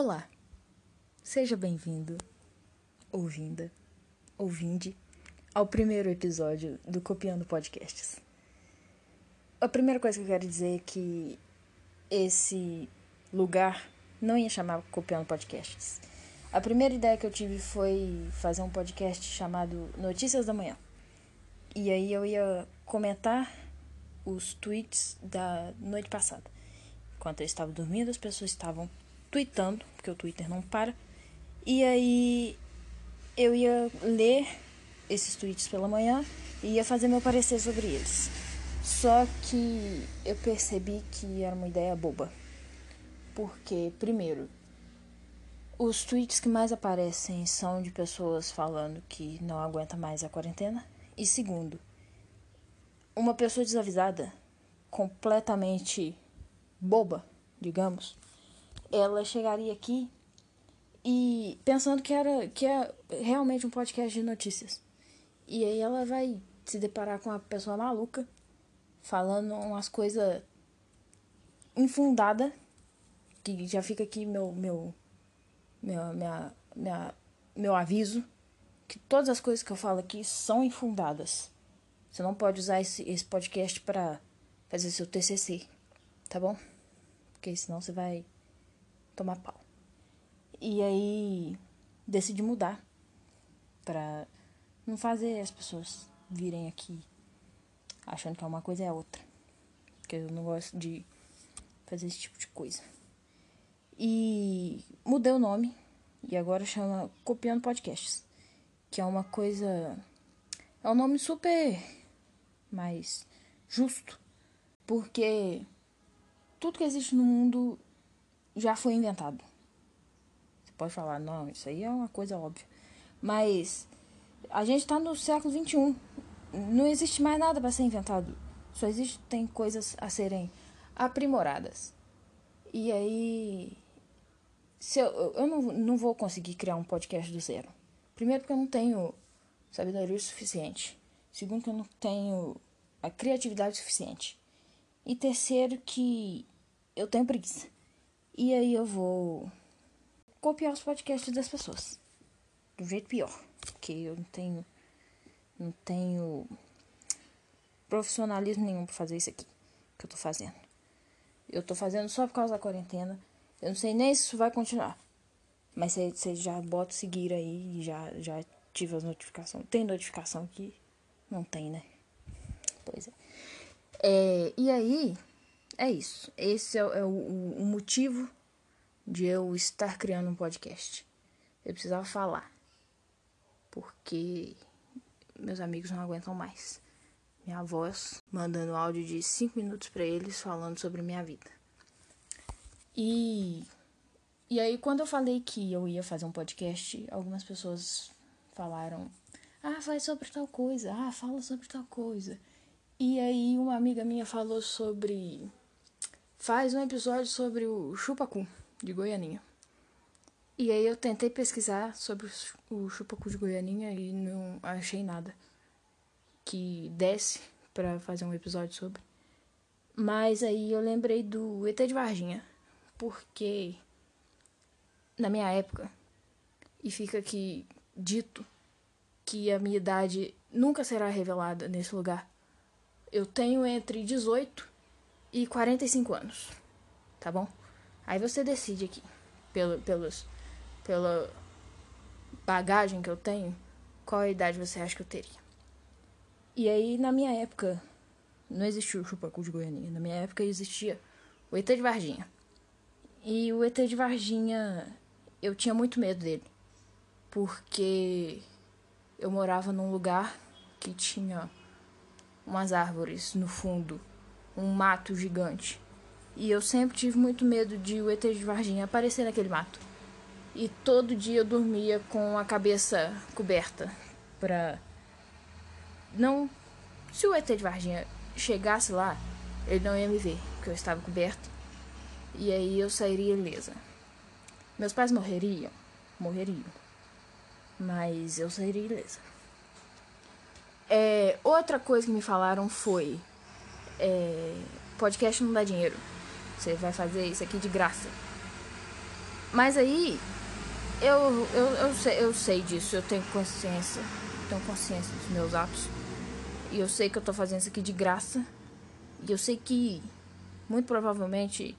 Olá, seja bem-vindo, ouvinda, ouvinde, ao primeiro episódio do Copiando Podcasts. A primeira coisa que eu quero dizer é que esse lugar não ia chamar Copiando Podcasts. A primeira ideia que eu tive foi fazer um podcast chamado Notícias da Manhã. E aí eu ia comentar os tweets da noite passada. Enquanto eu estava dormindo, as pessoas estavam tweetando, porque o Twitter não para. E aí eu ia ler esses tweets pela manhã e ia fazer meu parecer sobre eles. Só que eu percebi que era uma ideia boba. Porque, primeiro, os tweets que mais aparecem são de pessoas falando que não aguenta mais a quarentena. E segundo, uma pessoa desavisada, completamente boba, digamos, ela chegaria aqui e pensando que era que é realmente um podcast de notícias. E aí ela vai se deparar com uma pessoa maluca falando umas coisas infundada que já fica aqui meu meu meu minha, minha, meu aviso que todas as coisas que eu falo aqui são infundadas. Você não pode usar esse, esse podcast para fazer seu TCC, tá bom? Porque senão você vai tomar pau. E aí decidi mudar pra não fazer as pessoas virem aqui achando que é uma coisa é outra. Porque eu não gosto de fazer esse tipo de coisa. E mudei o nome e agora chama Copiando Podcasts, que é uma coisa é um nome super mais justo, porque tudo que existe no mundo já foi inventado. Você pode falar, não, isso aí é uma coisa óbvia. Mas a gente está no século XXI. Não existe mais nada para ser inventado. Só existem coisas a serem aprimoradas. E aí. Se eu eu não, não vou conseguir criar um podcast do zero. Primeiro, porque eu não tenho sabedoria suficiente. Segundo, que eu não tenho a criatividade suficiente. E terceiro, que eu tenho preguiça. E aí eu vou copiar os podcasts das pessoas. Do jeito pior. Porque eu não tenho. Não tenho profissionalismo nenhum pra fazer isso aqui. Que eu tô fazendo. Eu tô fazendo só por causa da quarentena. Eu não sei nem se isso vai continuar. Mas você já bota seguir aí já, já tive as notificações. Tem notificação aqui? Não tem, né? Pois é. é e aí, é isso. Esse é, é o, o, motivo de eu estar criando um podcast. Eu precisava falar. Porque meus amigos não aguentam mais. Minha voz mandando áudio de 5 minutos para eles falando sobre minha vida. E e aí quando eu falei que eu ia fazer um podcast, algumas pessoas falaram: "Ah, faz sobre tal coisa. Ah, fala sobre tal coisa". E aí uma amiga minha falou sobre faz um episódio sobre o chupacu de Goianinha. E aí eu tentei pesquisar sobre o chupacu de Goianinha e não achei nada que desse para fazer um episódio sobre. Mas aí eu lembrei do ET de Varginha, porque na minha época, e fica aqui dito que a minha idade nunca será revelada nesse lugar. Eu tenho entre 18 e 45 anos, tá bom? Aí você decide aqui, pelo, pelos, pela bagagem que eu tenho, qual idade você acha que eu teria. E aí, na minha época, não existia o chupacu de Goiânia. Na minha época existia o ET de Varginha. E o ET de Varginha, eu tinha muito medo dele. Porque eu morava num lugar que tinha umas árvores no fundo um mato gigante. E eu sempre tive muito medo de o ET de Varginha aparecer naquele mato. E todo dia eu dormia com a cabeça coberta pra não se o ET de Varginha chegasse lá, ele não ia me ver, porque eu estava coberto. E aí eu sairia ilesa. Meus pais morreriam, morreriam. Mas eu sairia ilesa. É, outra coisa que me falaram foi é, podcast não dá dinheiro. Você vai fazer isso aqui de graça. Mas aí, eu, eu, eu, sei, eu sei disso, eu tenho consciência. Tenho consciência dos meus atos. E eu sei que eu tô fazendo isso aqui de graça. E eu sei que, muito provavelmente,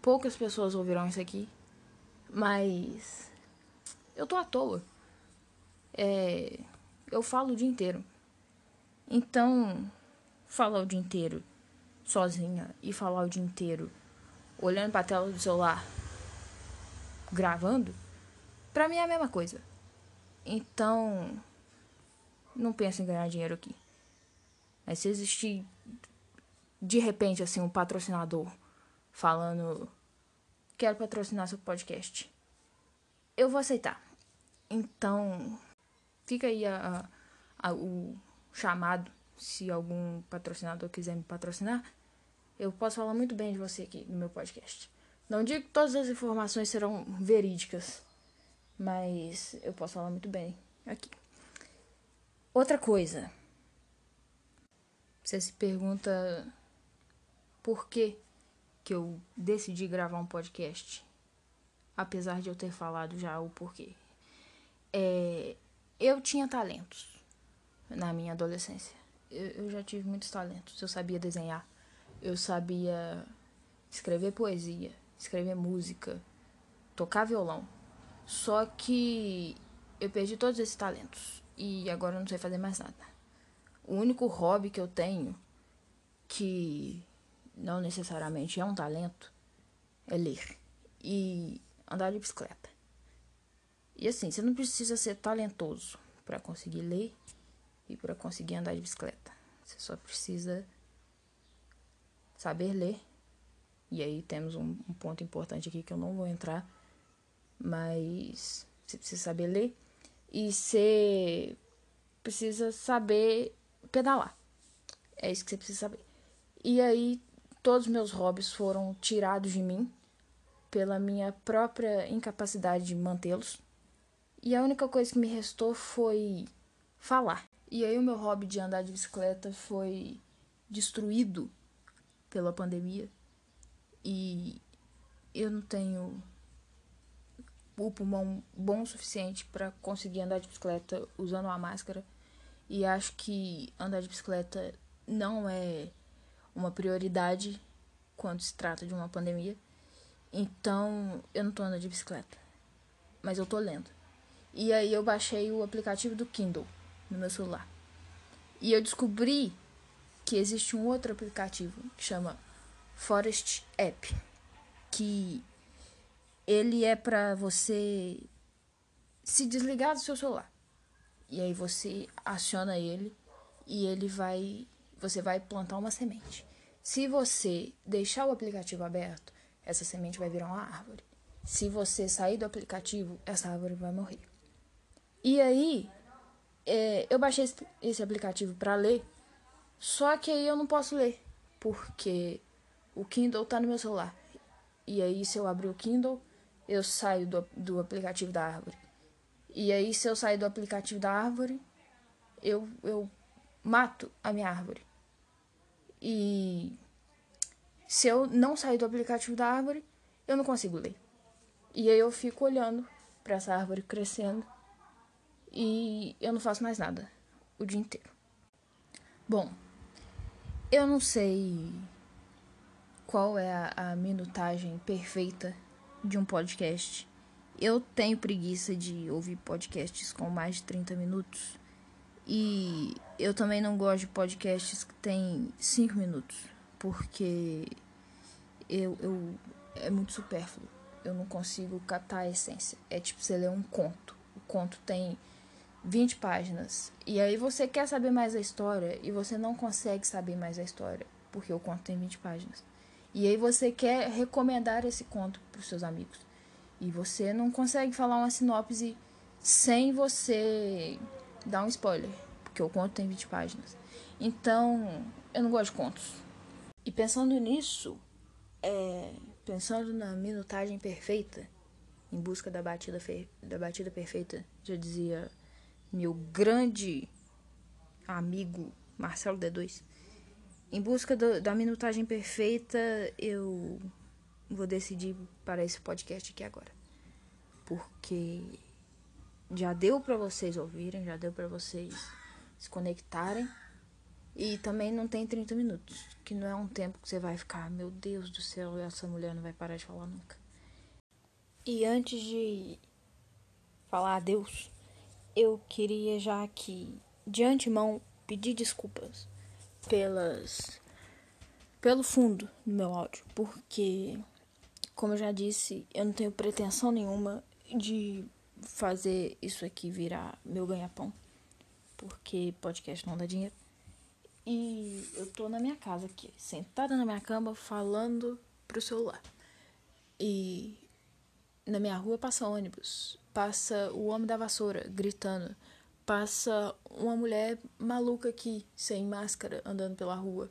poucas pessoas ouvirão isso aqui. Mas. Eu tô à toa. É, eu falo o dia inteiro. Então, falar o dia inteiro sozinha e falar o dia inteiro olhando para a tela do celular gravando, pra mim é a mesma coisa. Então, não penso em ganhar dinheiro aqui. Mas se existir de repente assim um patrocinador falando quero patrocinar seu podcast, eu vou aceitar. Então, fica aí a, a, o chamado se algum patrocinador quiser me patrocinar. Eu posso falar muito bem de você aqui no meu podcast. Não digo que todas as informações serão verídicas, mas eu posso falar muito bem aqui. Outra coisa. Você se pergunta por que que eu decidi gravar um podcast, apesar de eu ter falado já o porquê. É, eu tinha talentos na minha adolescência. Eu, eu já tive muitos talentos. Eu sabia desenhar, eu sabia escrever poesia, escrever música, tocar violão. Só que eu perdi todos esses talentos e agora eu não sei fazer mais nada. O único hobby que eu tenho que não necessariamente é um talento é ler e andar de bicicleta. E assim, você não precisa ser talentoso para conseguir ler e para conseguir andar de bicicleta. Você só precisa saber ler e aí temos um, um ponto importante aqui que eu não vou entrar, mas você precisa saber ler e você precisa saber pedalar. É isso que você precisa saber. E aí todos os meus hobbies foram tirados de mim pela minha própria incapacidade de mantê-los. E a única coisa que me restou foi falar. E aí o meu hobby de andar de bicicleta foi destruído pela pandemia. E eu não tenho o pulmão bom o suficiente para conseguir andar de bicicleta usando uma máscara. E acho que andar de bicicleta não é uma prioridade quando se trata de uma pandemia. Então, eu não tô andando de bicicleta, mas eu tô lendo. E aí eu baixei o aplicativo do Kindle no meu celular. E eu descobri que existe um outro aplicativo que chama Forest App, que ele é para você se desligar do seu celular. E aí você aciona ele e ele vai você vai plantar uma semente. Se você deixar o aplicativo aberto, essa semente vai virar uma árvore. Se você sair do aplicativo, essa árvore vai morrer. E aí, é, eu baixei esse, esse aplicativo para ler, só que aí eu não posso ler, porque o Kindle tá no meu celular. E aí, se eu abrir o Kindle, eu saio do, do aplicativo da árvore. E aí, se eu sair do aplicativo da árvore, eu, eu mato a minha árvore. E se eu não sair do aplicativo da árvore, eu não consigo ler. E aí eu fico olhando para essa árvore crescendo e eu não faço mais nada o dia inteiro. Bom, eu não sei qual é a, a minutagem perfeita de um podcast. Eu tenho preguiça de ouvir podcasts com mais de 30 minutos. E eu também não gosto de podcasts que tem 5 minutos. Porque eu, eu é muito supérfluo. Eu não consigo captar a essência. É tipo você ler um conto. O conto tem 20 páginas. E aí você quer saber mais a história e você não consegue saber mais a história. Porque o conto tem 20 páginas. E aí você quer recomendar esse conto para os seus amigos. E você não consegue falar uma sinopse sem você dar um spoiler, porque o conto tem 20 páginas. Então, eu não gosto de contos. E pensando nisso, é, pensando na minutagem perfeita, em busca da batida, da batida perfeita, já dizia meu grande amigo Marcelo D2. Em busca do, da minutagem perfeita, eu vou decidir para esse podcast aqui agora. porque já deu para vocês ouvirem, já deu para vocês se conectarem. E também não tem 30 minutos, que não é um tempo que você vai ficar, meu Deus do céu, essa mulher não vai parar de falar nunca. E antes de falar adeus, eu queria já aqui, de antemão, pedir desculpas pelas pelo fundo do meu áudio, porque como eu já disse, eu não tenho pretensão nenhuma de fazer isso aqui virar meu ganha-pão, porque podcast não dá dinheiro. E eu tô na minha casa aqui, sentada na minha cama, falando pro celular. E na minha rua passa ônibus, passa o homem da vassoura gritando, passa uma mulher maluca aqui, sem máscara, andando pela rua.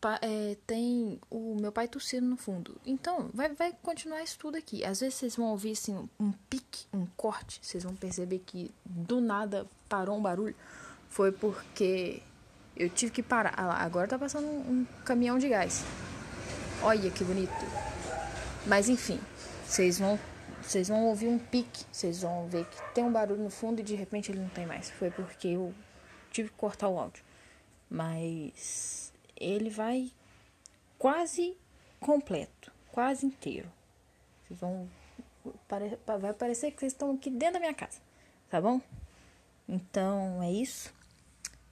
Pa é, tem o meu pai tossindo no fundo. Então, vai, vai continuar isso tudo aqui. Às vezes vocês vão ouvir assim, um pique, um corte. Vocês vão perceber que do nada parou um barulho. Foi porque eu tive que parar. Ah lá, agora tá passando um, um caminhão de gás. Olha que bonito. Mas enfim, vocês vão vocês vão ouvir um pique, vocês vão ver que tem um barulho no fundo e de repente ele não tem mais. Foi porque eu tive que cortar o áudio. Mas ele vai quase completo, quase inteiro. Vocês vão vai parecer que vocês estão aqui dentro da minha casa, tá bom? Então é isso.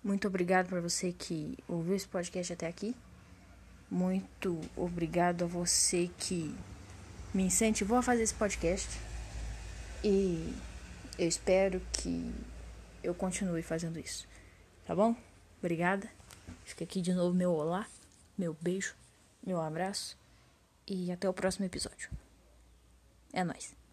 Muito obrigado para você que ouviu esse podcast até aqui. Muito obrigado a você que me incentivou a fazer esse podcast. E eu espero que eu continue fazendo isso. Tá bom? Obrigada. Fica aqui de novo meu olá, meu beijo, meu abraço e até o próximo episódio. É nóis.